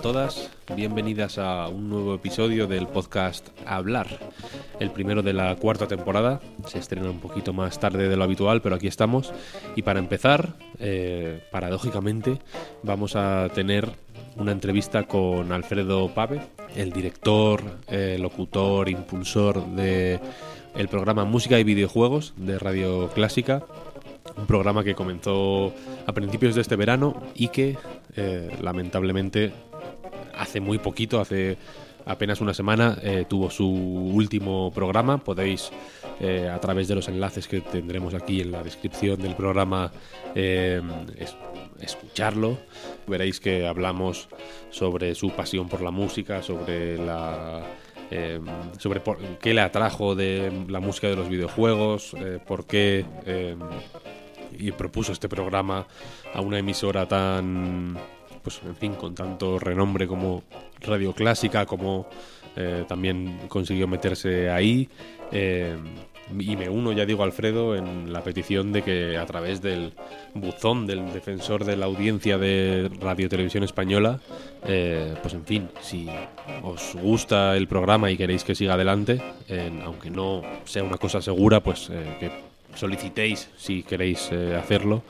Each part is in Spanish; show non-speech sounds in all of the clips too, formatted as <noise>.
Todas, bienvenidas a un nuevo episodio del podcast Hablar, el primero de la cuarta temporada. Se estrena un poquito más tarde de lo habitual, pero aquí estamos. Y para empezar, eh, paradójicamente, vamos a tener una entrevista con Alfredo Pave, el director, eh, locutor, impulsor de el programa Música y Videojuegos de Radio Clásica un programa que comenzó a principios de este verano y que eh, lamentablemente hace muy poquito, hace apenas una semana, eh, tuvo su último programa. Podéis, eh, a través de los enlaces que tendremos aquí en la descripción del programa, es, escucharlo. Veréis que hablamos sobre su pasión por la música, sobre la sobre por, qué le atrajo de la música de los videojuegos, por qué y propuso este programa a una emisora tan, pues en fin, con tanto renombre como Radio Clásica, como eh, también consiguió meterse ahí. Eh, y me uno, ya digo, Alfredo, en la petición de que a través del buzón del defensor de la audiencia de Radio Televisión Española, eh, pues en fin, si os gusta el programa y queréis que siga adelante, aunque no sea una cosa segura, pues que solicitéis, si queréis eh, hacerlo,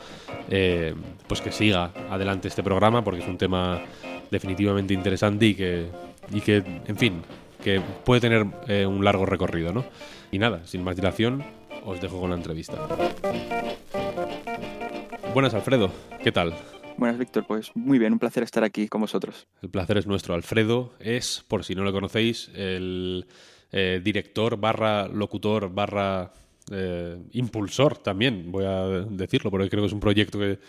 eh, pues que siga adelante este programa, porque es un tema definitivamente interesante y que, y que en fin, que puede tener eh, un largo recorrido, ¿no? Y nada, sin más dilación, os dejo con la entrevista. Buenas, Alfredo, ¿qué tal? Buenas, Víctor. Pues muy bien, un placer estar aquí con vosotros. El placer es nuestro. Alfredo es, por si no lo conocéis, el director barra locutor barra eh, impulsor también, voy a decirlo, porque creo que es un proyecto que,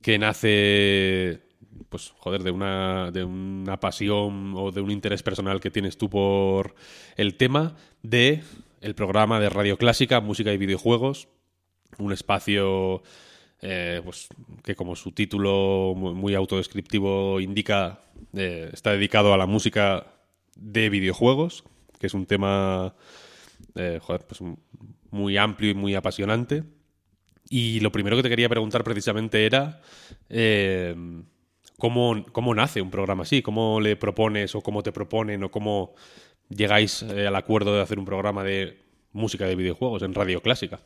que nace, pues, joder, de una, de una pasión o de un interés personal que tienes tú por el tema de el programa de Radio Clásica, Música y Videojuegos, un espacio eh, pues, que como su título muy autodescriptivo indica, eh, está dedicado a la música de videojuegos, que es un tema joder, pues muy amplio y muy apasionante. Y lo primero que te quería preguntar precisamente era eh, ¿cómo, ¿cómo, nace un programa así, cómo le propones o cómo te proponen o cómo llegáis eh, al acuerdo de hacer un programa de música de videojuegos en radio clásica.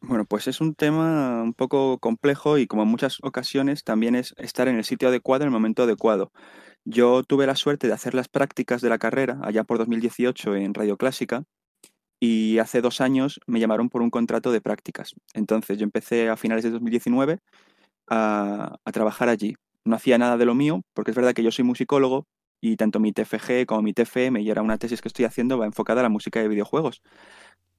Bueno, pues es un tema un poco complejo y como en muchas ocasiones también es estar en el sitio adecuado en el momento adecuado. Yo tuve la suerte de hacer las prácticas de la carrera allá por 2018 en Radio Clásica y hace dos años me llamaron por un contrato de prácticas. Entonces yo empecé a finales de 2019 a, trabajar allí. No hacía nada de lo mío, porque es verdad que yo soy musicólogo y tanto mi TFG como mi TFM, y era una tesis que estoy haciendo, va enfocada a la música de videojuegos.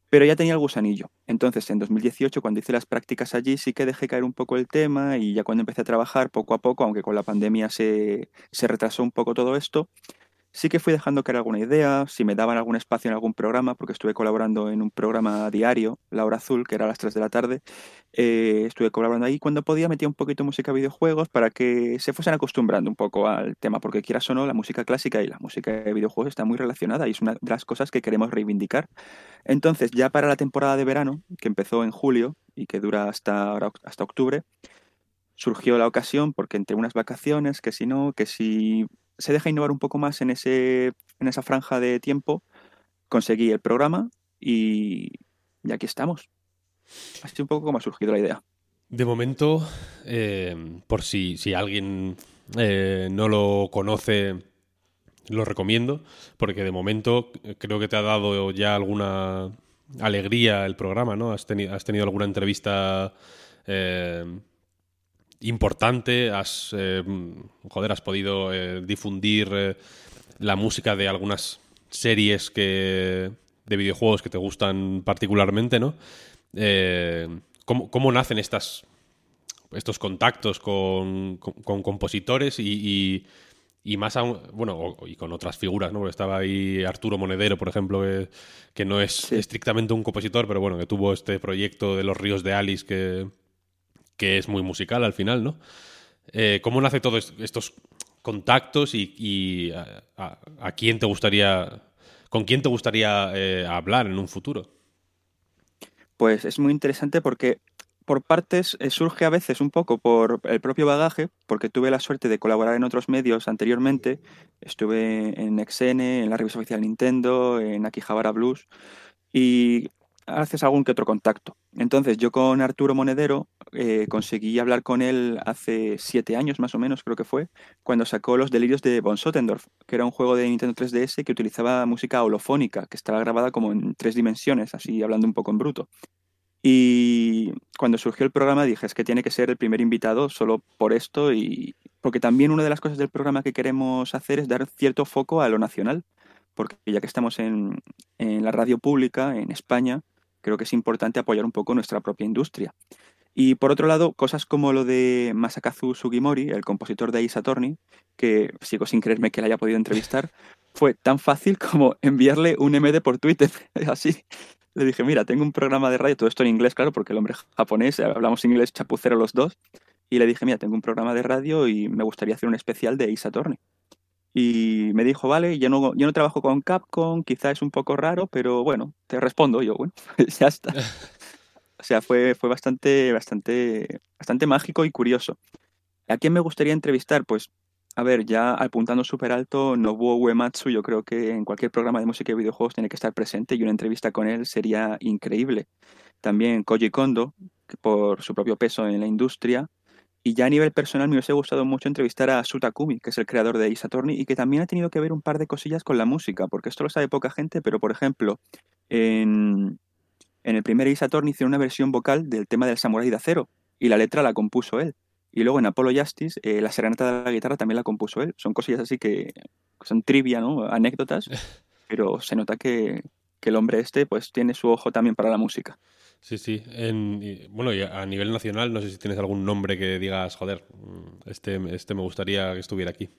Pero ya tenía el gusanillo. Entonces, en 2018, cuando hice las prácticas allí, sí que dejé caer un poco el tema y ya cuando empecé a trabajar, poco a poco, aunque con la pandemia se, se retrasó un poco todo esto, Sí que fui dejando caer alguna idea, si me daban algún espacio en algún programa, porque estuve colaborando en un programa diario, La Hora Azul, que era a las 3 de la tarde, eh, estuve colaborando ahí. Cuando podía metía un poquito música de videojuegos para que se fuesen acostumbrando un poco al tema, porque quieras o no, la música clásica y la música de videojuegos está muy relacionada y es una de las cosas que queremos reivindicar. Entonces, ya para la temporada de verano, que empezó en julio y que dura hasta, hasta octubre, surgió la ocasión porque entre unas vacaciones, que si no, que si se deja innovar un poco más en, ese, en esa franja de tiempo, conseguí el programa y, aquí estamos. Así un poco como ha surgido la idea. De momento, eh, por si, si alguien eh, no lo conoce, lo recomiendo, porque de momento creo que te ha dado ya alguna alegría el programa, ¿no? Has, tenido alguna entrevista eh, importante, has, joder, has podido difundir la música de algunas series que, de videojuegos que te gustan particularmente, ¿no? ¿cómo, nacen estas, estos contactos con, compositores y y más aún, bueno, y con otras figuras, ¿no? Porque estaba ahí Arturo Monedero, por ejemplo, que, no es estrictamente un compositor, pero bueno, que tuvo este proyecto de Los Ríos de Alice que, que es muy musical al final, ¿no? Eh, ¿Cómo nace todos estos contactos y, a, quién te gustaría, con quién te gustaría eh, hablar en un futuro? Pues es muy interesante porque por partes eh, surge a veces un poco por el propio bagaje, porque tuve la suerte de colaborar en otros medios anteriormente. Estuve en XN, en la revista oficial Nintendo, en Akihabara Blues, y haces algún que otro contacto. Entonces yo con Arturo Monedero eh, conseguí hablar con él hace siete años más o menos, creo que fue, cuando sacó Los Delirios de Von Sottendorf, que era un juego de Nintendo 3DS que utilizaba música holofónica, que estaba grabada como en tres dimensiones, así hablando un poco en bruto. Y cuando surgió el programa dije, es que tiene que ser el primer invitado solo por esto y porque también una de las cosas del programa que queremos hacer es dar cierto foco a lo nacional, porque ya que estamos en, en la radio pública en España, creo que es importante apoyar un poco nuestra propia industria. Y por otro lado, cosas como lo de Masakazu Sugimori, el compositor de Attorney, que sigo sin creerme que le haya podido entrevistar, <laughs> fue tan fácil como enviarle un MD por Twitter, <laughs> así le dije, mira, tengo un programa de radio, todo esto en inglés, claro, porque el hombre japonés, hablamos inglés chapucero los dos, y le dije, mira, tengo un programa de radio y me gustaría hacer un especial de Attorney. Y me dijo, vale, yo no, yo no trabajo con Capcom, quizá es un poco raro, pero bueno, te respondo. yo, bueno, <laughs> ya está. <laughs> O sea, fue, fue bastante, bastante, bastante mágico y curioso. ¿A quién me gustaría entrevistar? Pues a ver, ya apuntando súper alto, Nobuo Uematsu, yo creo que en cualquier programa de música y videojuegos tiene que estar presente y una entrevista con él sería increíble. También Koji Kondo, por su propio peso en la industria. Y ya a nivel personal me hubiese gustado mucho entrevistar a Sutakumi, que es el creador de Ace y que también ha tenido que ver un par de cosillas con la música, porque esto lo sabe poca gente, pero por ejemplo, en, el primer Attorney hicieron una versión vocal del tema del Samurai de Acero, y la letra la compuso él. Y luego en Apollo Justice, eh, la serenata de la guitarra también la compuso él. Son cosillas así que son trivia, ¿no? Anécdotas, <laughs> pero se nota que, el hombre este pues tiene su ojo también para la música. Sí, sí. bueno, y a nivel nacional, no sé si tienes algún nombre que digas, joder, mm, este, este me gustaría que estuviera aquí.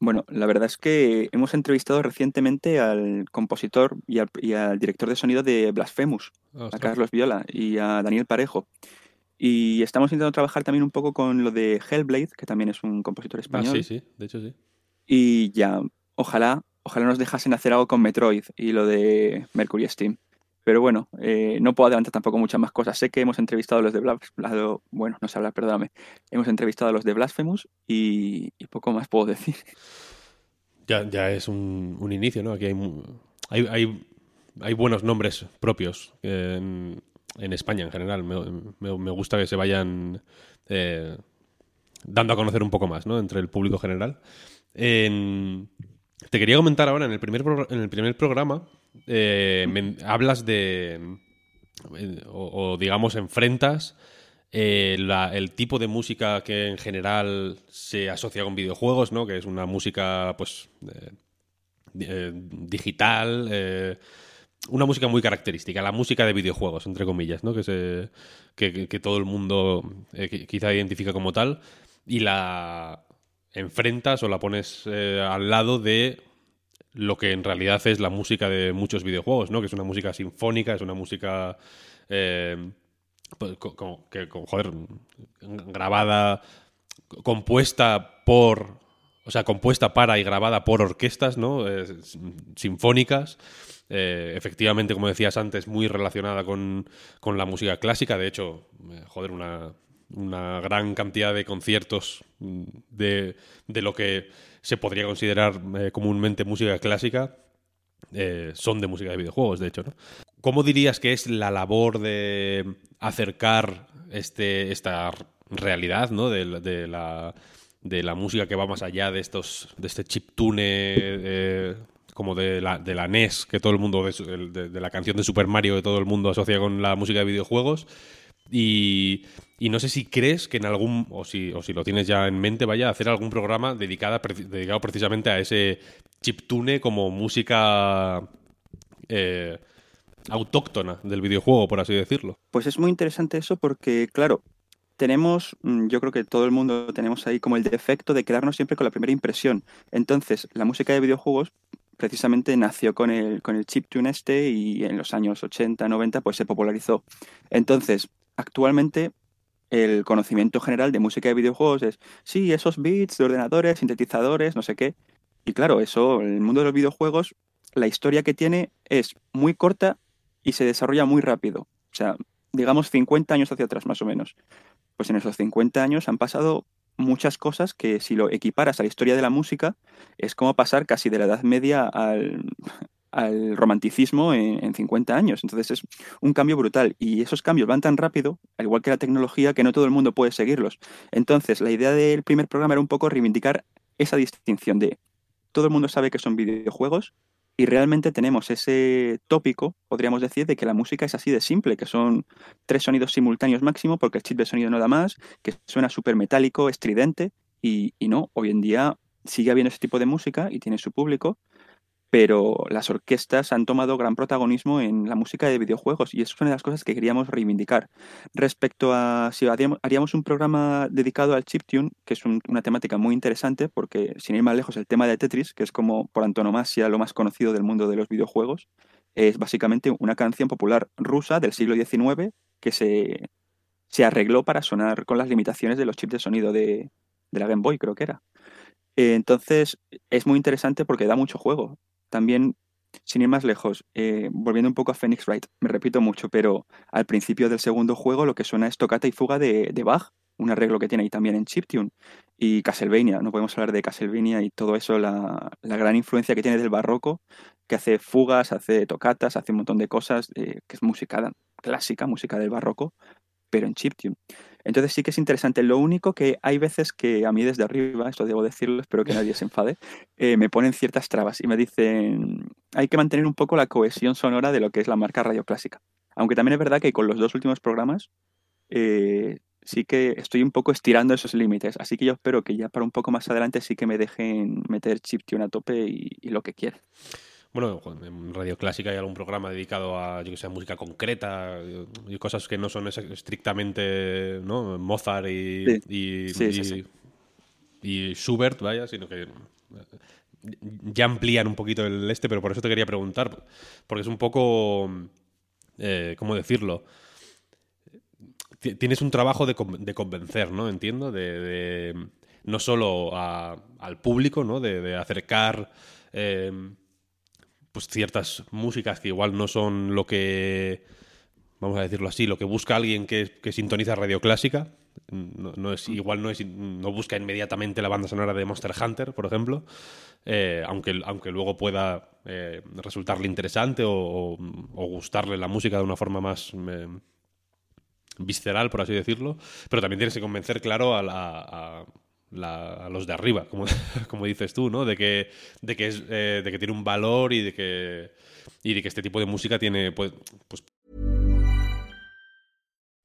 Bueno, la verdad es que hemos entrevistado recientemente al compositor y al, director de sonido de Blasphemous, a Carlos Viola y a Daniel Parejo. Y estamos intentando trabajar también un poco con lo de Hellblade, que también es un compositor ah, español. sí, sí, de hecho sí. Y ya, ojalá, ojalá nos dejasen hacer algo con Metroid y lo de Mercury Steam. Pero bueno, eh, no puedo adelantar tampoco muchas más cosas. Sé que hemos entrevistado a los de Blasphemous, bueno, no sé hablar, perdóname. Hemos entrevistado a los de Blasphemous y, poco más puedo decir. Ya, ya es un, inicio, ¿no? Aquí hay, hay, hay, buenos nombres propios en, en España en general. Me, gusta que se vayan eh, dando a conocer un poco más, ¿no? Entre el público general. te quería comentar ahora, en el primer, en el primer programa, eh, hablas de, o, digamos, enfrentas eh, el tipo de música que en general se asocia con videojuegos, ¿no? Que es una música, pues, digital una música muy característica, la música de videojuegos, entre comillas, ¿no? que, se, que, todo el mundo eh, quizá identifica como tal, y la enfrentas o la pones eh, al lado de lo que en realidad es la música de muchos videojuegos, ¿no? que es una música sinfónica, es una música eh, pues, que, joder, grabada, compuesta por o sea, compuesta para y grabada por orquestas, ¿no? sinfónicas. Eh, efectivamente, como decías antes, muy relacionada con, la música clásica. De hecho, eh, joder, una, gran cantidad de conciertos mm, de, lo que se podría considerar eh, comúnmente música clásica son de música de videojuegos, de hecho. ¿no? ¿Cómo dirías que es la labor de acercar este, esta realidad ¿no? de, la de la música que va más allá de estos de este chiptune como de la, de la NES, que todo el mundo, de, de, la canción de Super Mario que todo el mundo asocia con la música de videojuegos, Y, no sé si crees que en algún, o si, o si lo tienes ya en mente, vaya a hacer algún programa dedicado, dedicado precisamente a ese chiptune como música eh, autóctona del videojuego, por así decirlo. Pues es muy interesante eso porque, claro, tenemos, mm, yo creo que todo el mundo tenemos ahí como el defecto de quedarnos siempre con la primera impresión. Entonces, la música de videojuegos precisamente nació con el, con el chiptune este y en los años 80, 90 pues se popularizó. Entonces, actualmente el conocimiento general de música de videojuegos es, sí, esos beats de ordenadores, sintetizadores, no sé qué. Y claro, eso, el mundo de los videojuegos, la historia que tiene es muy corta y se desarrolla muy rápido. O sea, digamos 50 años hacia atrás más o menos. Pues en esos 50 años han pasado muchas cosas que si lo equiparas a la historia de la música, es como pasar casi de la Edad Media al, al romanticismo en, 50 años. Entonces es un cambio brutal y esos cambios van tan rápido, al igual que la tecnología, que no todo el mundo puede seguirlos. Entonces la idea del primer programa era un poco reivindicar esa distinción de todo el mundo sabe que son videojuegos y realmente tenemos ese tópico, podríamos decir, de que la música es así de simple, que son tres sonidos simultáneos máximo porque el chip de sonido no da más, que suena súper metálico, estridente y, y no, hoy en día sigue habiendo ese tipo de música y tiene su público, pero las orquestas han tomado gran protagonismo en la música de videojuegos y eso es una de las cosas que queríamos reivindicar. Respecto a si haríamos un programa dedicado al chiptune, que es una temática muy interesante porque sin ir más lejos el tema de Tetris, que es como por antonomasia lo más conocido del mundo de los videojuegos, es básicamente una canción popular rusa del siglo XIX que se, se arregló para sonar con las limitaciones de los chips de sonido de, de la Game Boy, creo que era. Entonces, es muy interesante porque da mucho juego también, sin ir más lejos, eh, volviendo un poco a Phoenix Wright, me repito mucho, pero al principio del segundo juego lo que suena es tocata y fuga de, Bach, un arreglo que tiene ahí también en chiptune. Y Castlevania, no podemos hablar de Castlevania y todo eso, la, gran influencia que tiene del barroco, que hace fugas, hace tocatas, hace un montón de cosas, eh, que es música clásica, música del barroco, pero en chiptune. Entonces sí que es interesante. Lo único que hay veces que a mí desde arriba, esto debo decirlo, espero que nadie se enfade, eh, me ponen ciertas trabas y me dicen, hay que mantener un poco la cohesión sonora de lo que es la marca radio clásica. Aunque también es verdad que con los dos últimos programas eh, sí que estoy un poco estirando esos límites. Así que yo espero que ya para un poco más adelante sí que me dejen meter chiptune a tope y, lo que quieran. Bueno, en Radio Clásica hay algún programa dedicado a, yo que sé, música concreta y cosas que no son estrictamente ¿no? Mozart y, y, Schubert, vaya, sino que eh, ya amplían un poquito el este, pero por eso te quería preguntar, porque es un poco, eh, ¿cómo decirlo? Tienes un trabajo de, convencer, ¿no? Entiendo, de, no solo al público, ¿no? De, acercar... Eh, pues ciertas músicas que igual no son lo que, vamos a decirlo así, lo que busca alguien que, sintoniza radio clásica. No, es, igual no, es, no busca inmediatamente la banda sonora de Monster Hunter, por ejemplo, eh, aunque, aunque luego pueda eh, resultarle interesante o, gustarle la música de una forma más eh, visceral, por así decirlo. Pero también tienes que convencer, claro, a, la, a los de arriba, como, <laughs> como dices tú, ¿no? De que, de que, es, eh, de que tiene un valor y de que, y de que este tipo de música tiene, pues, pues...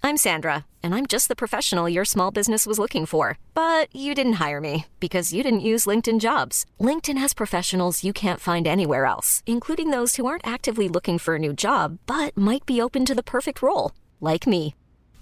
I'm Sandra, and I'm just the professional your small business was looking for. But you didn't hire me because you didn't use LinkedIn jobs. LinkedIn has professionals you can't find anywhere else, including those who aren't actively looking for a new job, but might be open to the perfect role, like me.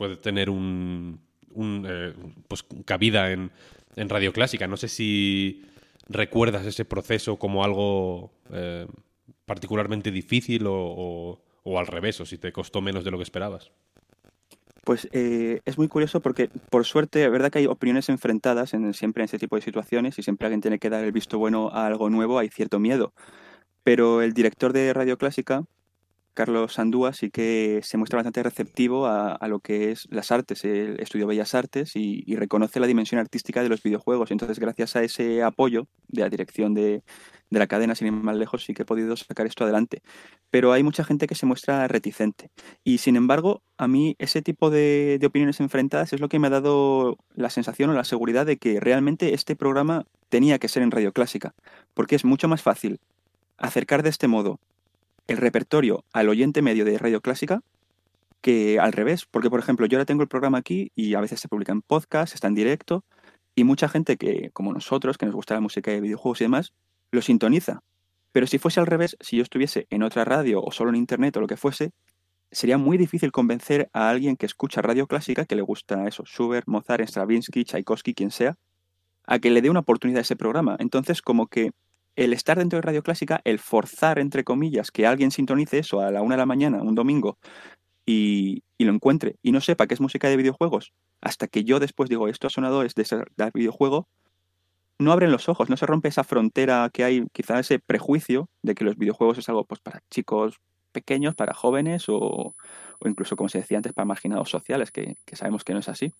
Puede tener un, eh, pues cabida en, en radio clásica. No sé si recuerdas ese proceso como algo eh, particularmente difícil o, o al revés, o si te costó menos de lo que esperabas. Pues eh, es muy curioso porque, por suerte, es verdad que hay opiniones enfrentadas en, siempre en este tipo de situaciones y siempre alguien tiene que dar el visto bueno a algo nuevo, hay cierto miedo. Pero el director de Radio Clásica, Carlos Sandúa, sí que se muestra bastante receptivo a, lo que es las artes. Él estudió Bellas Artes y, y, reconoce la dimensión artística de los videojuegos. Entonces, gracias a ese apoyo de la dirección de, de la cadena, sin ir más lejos, sí que he podido sacar esto adelante. Pero hay mucha gente que se muestra reticente. Y sin embargo, a mí ese tipo de, opiniones enfrentadas es lo que me ha dado la sensación o la seguridad de que realmente este programa tenía que ser en radio clásica. Porque es mucho más fácil acercar de este modo el repertorio al oyente medio de radio clásica que al revés. Porque, por ejemplo, yo ahora tengo el programa aquí y a veces se publica en podcast, está en directo. Y mucha gente que, como nosotros, que nos gusta la música de videojuegos y demás, lo sintoniza. Pero si fuese al revés, si yo estuviese en otra radio o solo en internet o lo que fuese, sería muy difícil convencer a alguien que escucha radio clásica, que le gusta eso, Schubert, Mozart, Stravinsky, Tchaikovsky, quien sea, a que le dé una oportunidad a ese programa. Entonces, como que el estar dentro de radio clásica, el forzar, entre comillas, que alguien sintonice eso a la una de la mañana, un domingo, y, lo encuentre y no sepa que es música de videojuegos, hasta que yo después digo, esto ha sonado es de ese videojuego, no abren los ojos, no se rompe esa frontera que hay, quizá ese prejuicio de que los videojuegos es algo pues, para chicos pequeños, para jóvenes o, incluso, como se decía antes, para marginados sociales, que, sabemos que no es así.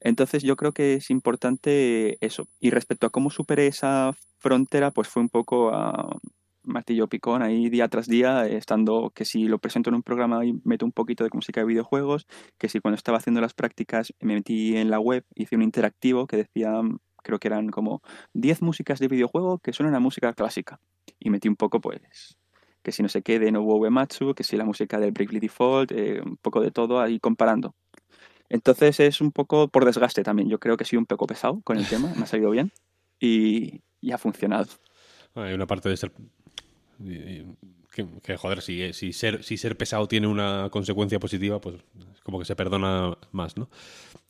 Entonces yo creo que es importante eso. Y respecto a cómo superé esa frontera, pues fue un poco a martillo picón ahí día tras día, estando que si lo presento en un programa y meto un poquito de música de videojuegos, que si cuando estaba haciendo las prácticas me metí en la web, hice un interactivo que decía creo que eran como 10 músicas de videojuego que suenan a música clásica. Y metí un poco, pues, que si no se quede no hubo Uematsu, que si la música del Bravely Default, eh, un poco de todo ahí comparando. Entonces es un poco por desgaste también. Yo creo que he sido un poco pesado con el tema, me ha salido bien y, ha funcionado. Hay una parte de ser que, joder, si, si, ser, si ser pesado tiene una consecuencia positiva, pues como que se perdona más, ¿no?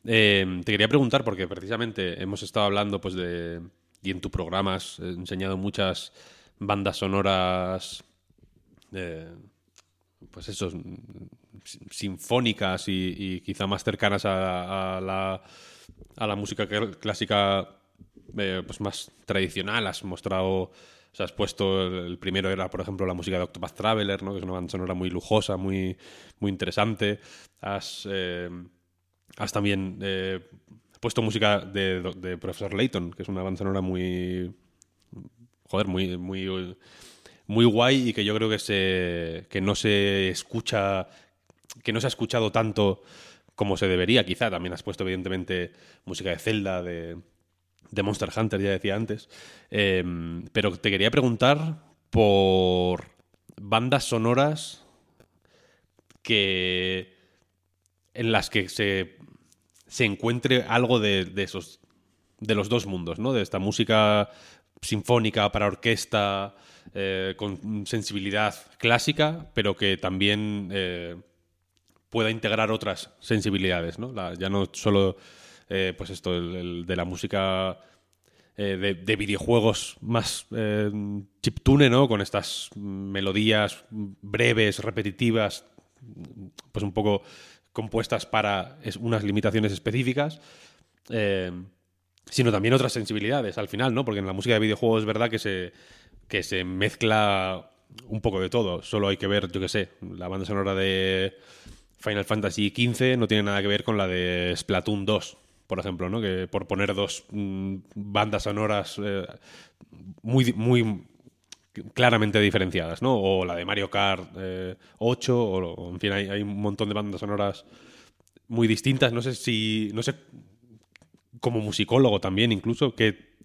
Eh, te quería preguntar, porque precisamente hemos estado hablando, pues, de. Y en tu programa has enseñado muchas bandas sonoras. Eh, pues eso, sinfónicas y, quizá más cercanas a, la, a la música clásica eh, pues más tradicional. Has mostrado o sea, has puesto, el, primero era, por ejemplo, la música de Octopath Traveler, ¿no? que es una banda sonora muy lujosa, muy, muy interesante. Has, eh, has también eh, puesto música de, Profesor Layton, que es una banda sonora muy... Joder, muy, muy, muy guay y que yo creo que, se, que no se escucha... que no se ha escuchado tanto como se debería, quizá. También has puesto, evidentemente, música de Zelda, de, de Monster Hunter, ya decía antes. Em, pero te quería preguntar por bandas sonoras que en las que se, se encuentre algo de, esos de los dos mundos, ¿no? De esta música sinfónica para orquesta eh, con sensibilidad clásica, pero que también eh, pueda integrar otras sensibilidades, ¿no? ya no solo eh, pues esto, el, de la música eh, de, videojuegos más eh, chiptune, ¿no? Con estas melodías breves, repetitivas, pues un poco compuestas para unas limitaciones específicas. sino también otras sensibilidades al final, ¿no? Porque en la música de videojuegos es verdad que se, que se mezcla un poco de todo. Solo hay que ver, yo qué sé, la banda sonora de Final Fantasy XV no tiene nada que ver con la de Splatoon 2, por ejemplo, ¿no? Que por poner dos mm, bandas sonoras eh, muy, muy claramente diferenciadas, ¿no? O la de Mario Kart 8, eh, o, en fin, hay, un montón de bandas sonoras muy distintas. No sé si, no sé, como musicólogo también incluso, ¿qué,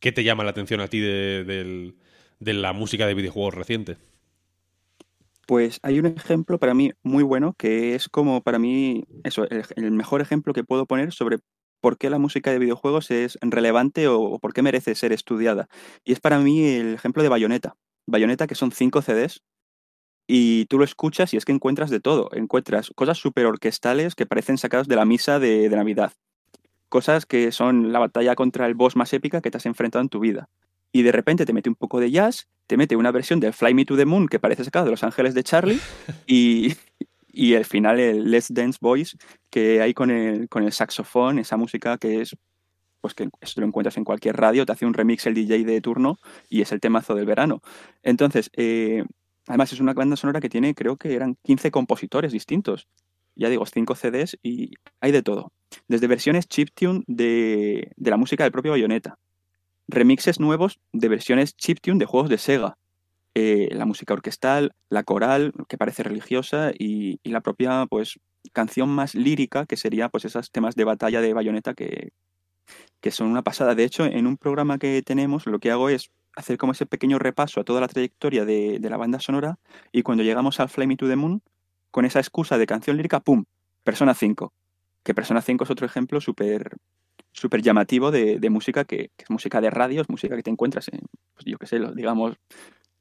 qué te llama la atención a ti de, la música de videojuegos reciente? Pues hay un ejemplo para mí muy bueno que es como para mí eso, el, mejor ejemplo que puedo poner sobre por qué la música de videojuegos es relevante o, por qué merece ser estudiada. Y es para mí el ejemplo de Bayonetta. Bayonetta, que son cinco CDs, y tú lo escuchas y es que encuentras de todo. Encuentras cosas súper orquestales que parecen sacadas de la misa de, de, Navidad. Cosas que son la batalla contra el boss más épica que te has enfrentado en tu vida. Y de repente te mete un poco de jazz, te mete una versión de Fly Me to the Moon que parece sacado de Los Ángeles de Charlie <laughs> y, y el final el Let's Dance Boys que hay con el, con el saxofón, esa música que es pues que esto lo encuentras en cualquier radio, te hace un remix el DJ de turno y es el temazo del verano. Entonces, eh, además es una banda sonora que tiene, creo que eran 15 compositores distintos. Ya digo, 5 CDs y hay de todo. Desde versiones chiptune de, de la música del propio Bayonetta, remixes nuevos de versiones chiptune de juegos de Sega, eh, la música orquestal, la coral, que parece religiosa, y, la propia pues, canción más lírica, que sería pues, esos temas de batalla de bayoneta que, que son una pasada. De hecho, en un programa que tenemos, lo que hago es hacer como ese pequeño repaso a toda la trayectoria de, de la banda sonora, y cuando llegamos al Fly Me to the Moon, con esa excusa de canción lírica, ¡pum! Persona 5. Que Persona 5 es otro ejemplo súper súper llamativo de, de música que, es música de radio, es música que te encuentras en, pues yo qué sé, los, digamos,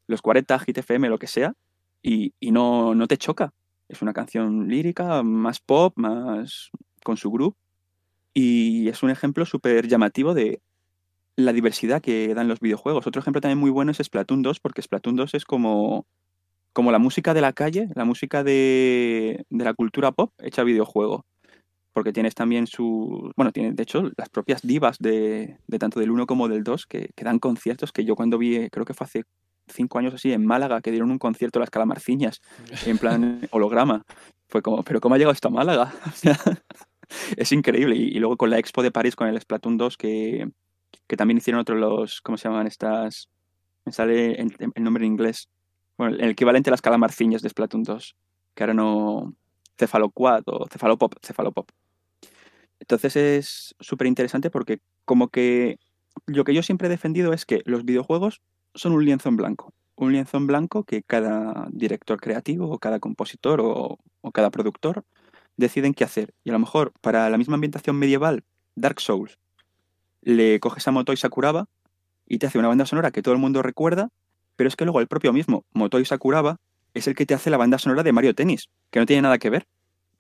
los 40, Hit lo que sea, y, y no, no, te choca. Es una canción lírica, más pop, más con su grupo, y es un ejemplo súper llamativo de la diversidad que dan los videojuegos. Otro ejemplo también muy bueno es Splatoon 2, porque Splatoon 2 es como, como la música de la calle, la música de, de la cultura pop hecha videojuego porque tienes también su. Bueno, tiene de hecho las propias divas de, de tanto del 1 como del 2 que, que, dan conciertos que yo cuando vi, creo que fue hace cinco años así, en Málaga, que dieron un concierto las calamarciñas, en plan <laughs> holograma. Fue como, ¿pero cómo ha llegado esto a Málaga? <laughs> <laughs> es increíble. Y, y, luego con la Expo de París, con el Splatoon 2, que, que también hicieron otros los. ¿Cómo se llaman estas? Me sale el, el nombre en inglés. Bueno, el equivalente a las calamarciñas de Splatoon 2, que ahora no cefaloquad o cefalopop, cefalopop. Entonces es súper interesante porque como que lo que yo siempre he defendido es que los videojuegos son un lienzo en blanco. Un lienzo en blanco que cada director creativo o cada compositor o, cada productor deciden qué hacer. Y a lo mejor para la misma ambientación medieval, Dark Souls, le coges a Motoi Sakuraba y te hace una banda sonora que todo el mundo recuerda, pero es que luego el propio mismo Motoi Sakuraba es el que te hace la banda sonora de Mario Tennis, que no tiene nada que ver.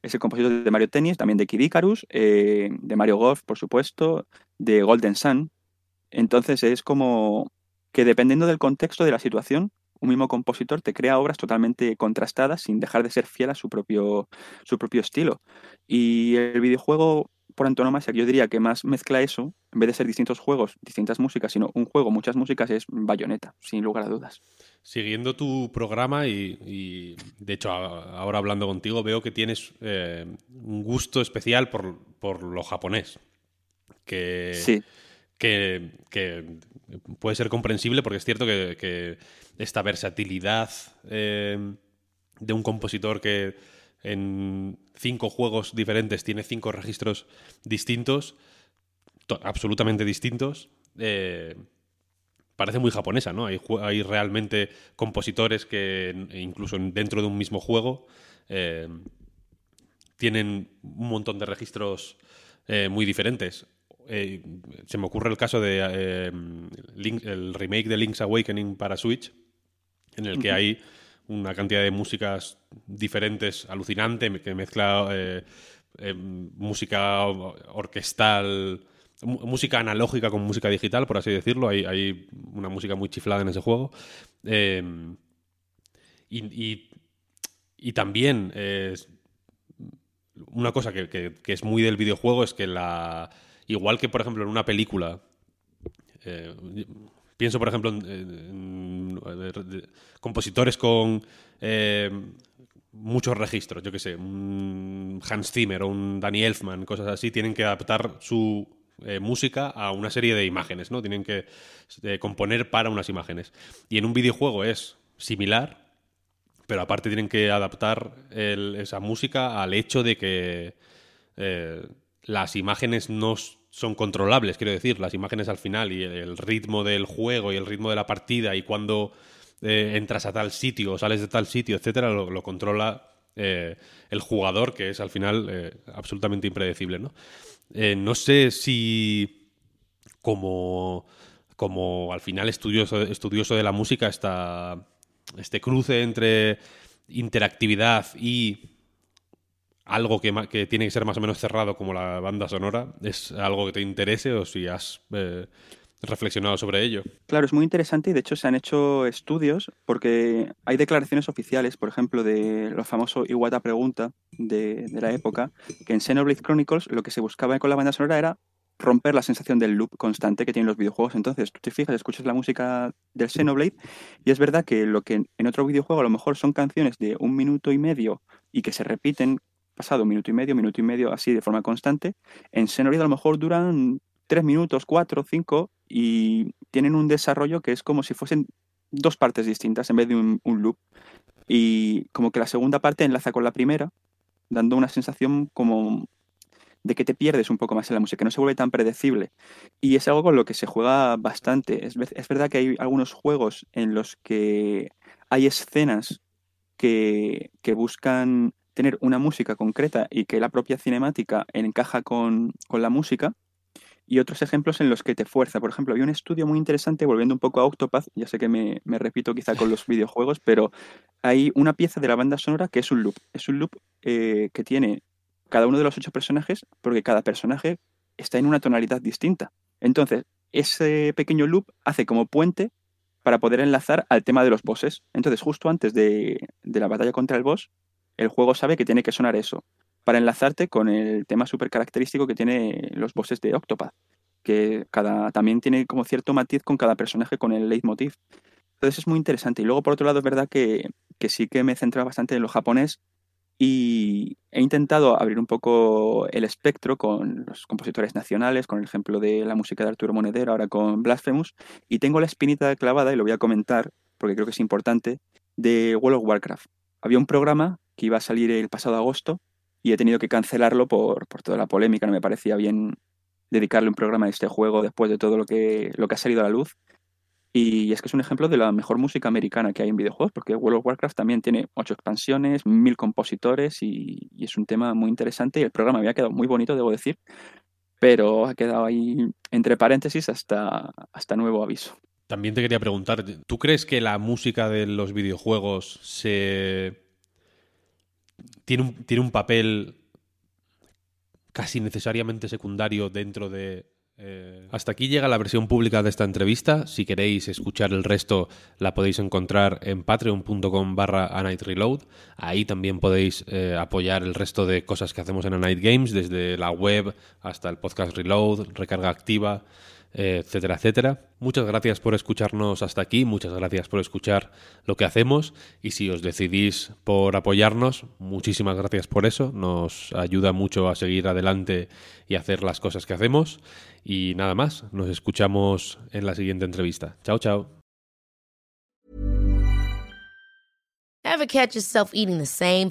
Es el compositor de Mario Tennis, también de Kid Icarus, eh, de Mario Golf, por supuesto, de Golden Sun. Entonces es como que dependiendo del contexto de la situación, un mismo compositor te crea obras totalmente contrastadas sin dejar de ser fiel a su propio, su propio estilo. Y el videojuego, por antonomasia, yo diría que más mezcla eso, en vez de ser distintos juegos, distintas músicas, sino un juego, muchas músicas, es Bayonetta, sin lugar a dudas. Siguiendo tu programa y, y, de hecho ahora hablando contigo veo que tienes eh, un gusto especial por, por, lo japonés. Que, sí. que, que, puede ser comprensible porque es cierto que, que esta versatilidad eh, de un compositor que en cinco juegos diferentes tiene cinco registros distintos, absolutamente distintos. Eh, parece muy japonesa, ¿no? Hay, hay, realmente compositores que incluso dentro de un mismo juego eh, tienen un montón de registros eh, muy diferentes. Eh, se me ocurre el caso de eh, Link, el remake de Link's Awakening para Switch, en el que hay una cantidad de músicas diferentes alucinante que mezcla eh, música orquestal música analógica con música digital, por así decirlo. Hay, hay una música muy chiflada en ese juego. Eh, y, y, y, también eh, una cosa que, que, que, es muy del videojuego es que la. Igual que, por ejemplo, en una película. Eh, pienso, por ejemplo, en, compositores con eh, muchos registros, yo que sé, un Hans Zimmer o un Danny Elfman, cosas así, tienen que adaptar su eh, música a una serie de imágenes, ¿no? Tienen que eh, componer para unas imágenes. Y en un videojuego es similar, pero aparte tienen que adaptar esa música al hecho de que las imágenes no son controlables, quiero decir, las imágenes al final y el ritmo del juego y el ritmo de la partida y cuando eh, entras a tal sitio o sales de tal sitio, etcétera, lo, controla eh, el jugador, que es al final eh, absolutamente impredecible, ¿no? No sé si como, como al final estudioso, estudioso de la música esta, este cruce entre interactividad y algo que, tiene que ser más o menos cerrado como la banda sonora es algo que te interese o si has eh, reflexionado sobre ello. Claro, es muy interesante y de hecho se han hecho estudios porque hay declaraciones oficiales, por ejemplo, de lo famoso Iwata Pregunta de, de la época, que en Xenoblade Chronicles lo que se buscaba con la banda sonora era romper la sensación del loop constante que tienen los videojuegos. Entonces, tú te fijas, escuchas la música del Xenoblade y es verdad que lo que en otro videojuego a lo mejor son canciones de un minuto y medio y que se repiten pasado un minuto y medio, minuto y medio así de forma constante, en Xenoblade a lo mejor duran tres minutos, cuatro, cinco y tienen un desarrollo que es como si fuesen dos partes distintas en vez de un, un loop. Y como que la segunda parte enlaza con la primera, dando una sensación como de que te pierdes un poco más en la música, que no se vuelve tan predecible. Y es algo con lo que se juega bastante. Es, es verdad que hay algunos juegos en los que hay escenas que, que, buscan tener una música concreta y que la propia cinemática encaja con, con la música. Y otros ejemplos en los que te fuerza. Por ejemplo, hay un estudio muy interesante, volviendo un poco a Octopath, ya sé que me, me repito quizá con los <laughs> videojuegos, pero hay una pieza de la banda sonora que es un loop. Es un loop eh, que tiene cada uno de los ocho personajes porque cada personaje está en una tonalidad distinta. Entonces, ese pequeño loop hace como puente para poder enlazar al tema de los bosses. Entonces, justo antes de, de la batalla contra el boss, el juego sabe que tiene que sonar eso para enlazarte con el tema súper característico que tiene los bosses de Octopath, que cada, también tiene como cierto matiz con cada personaje con el leitmotiv. Entonces es muy interesante. Y luego, por otro lado, es verdad que, que sí que me he centrado bastante en lo japonés y he intentado abrir un poco el espectro con los compositores nacionales, con el ejemplo de la música de Arturo Monedero, ahora con Blasphemous, y tengo la espinita clavada, y lo voy a comentar porque creo que es importante, de World of Warcraft. Había un programa que iba a salir el pasado agosto y he tenido que cancelarlo por, por toda la polémica, no me parecía bien dedicarle un programa a este juego después de todo lo que, lo que ha salido a la luz. Y es que es un ejemplo de la mejor música americana que hay en videojuegos, porque World of Warcraft también tiene ocho expansiones, mil compositores y, es un tema muy interesante. Y el programa había quedado muy bonito, debo decir, pero ha quedado ahí entre paréntesis hasta, hasta nuevo aviso. También te quería preguntar, ¿tú crees que la música de los videojuegos se tiene un, tiene un papel casi necesariamente secundario dentro de eh, hasta aquí llega la versión pública de esta entrevista. Si queréis escuchar el resto, la podéis encontrar en patreon.com barra Reload. Ahí también podéis eh, apoyar el resto de cosas que hacemos en A Night Games, desde la web hasta el podcast Reload, recarga activa, etcétera, etcétera. Muchas gracias por escucharnos hasta aquí, muchas gracias por escuchar lo que hacemos y si os decidís por apoyarnos, muchísimas gracias por eso, nos ayuda mucho a seguir adelante y hacer las cosas que hacemos y nada más, nos escuchamos en la siguiente entrevista. Chao, chao. Ever catch yourself eating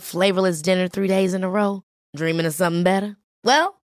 flavorless dinner three days in a? Dreaming of something better? Well,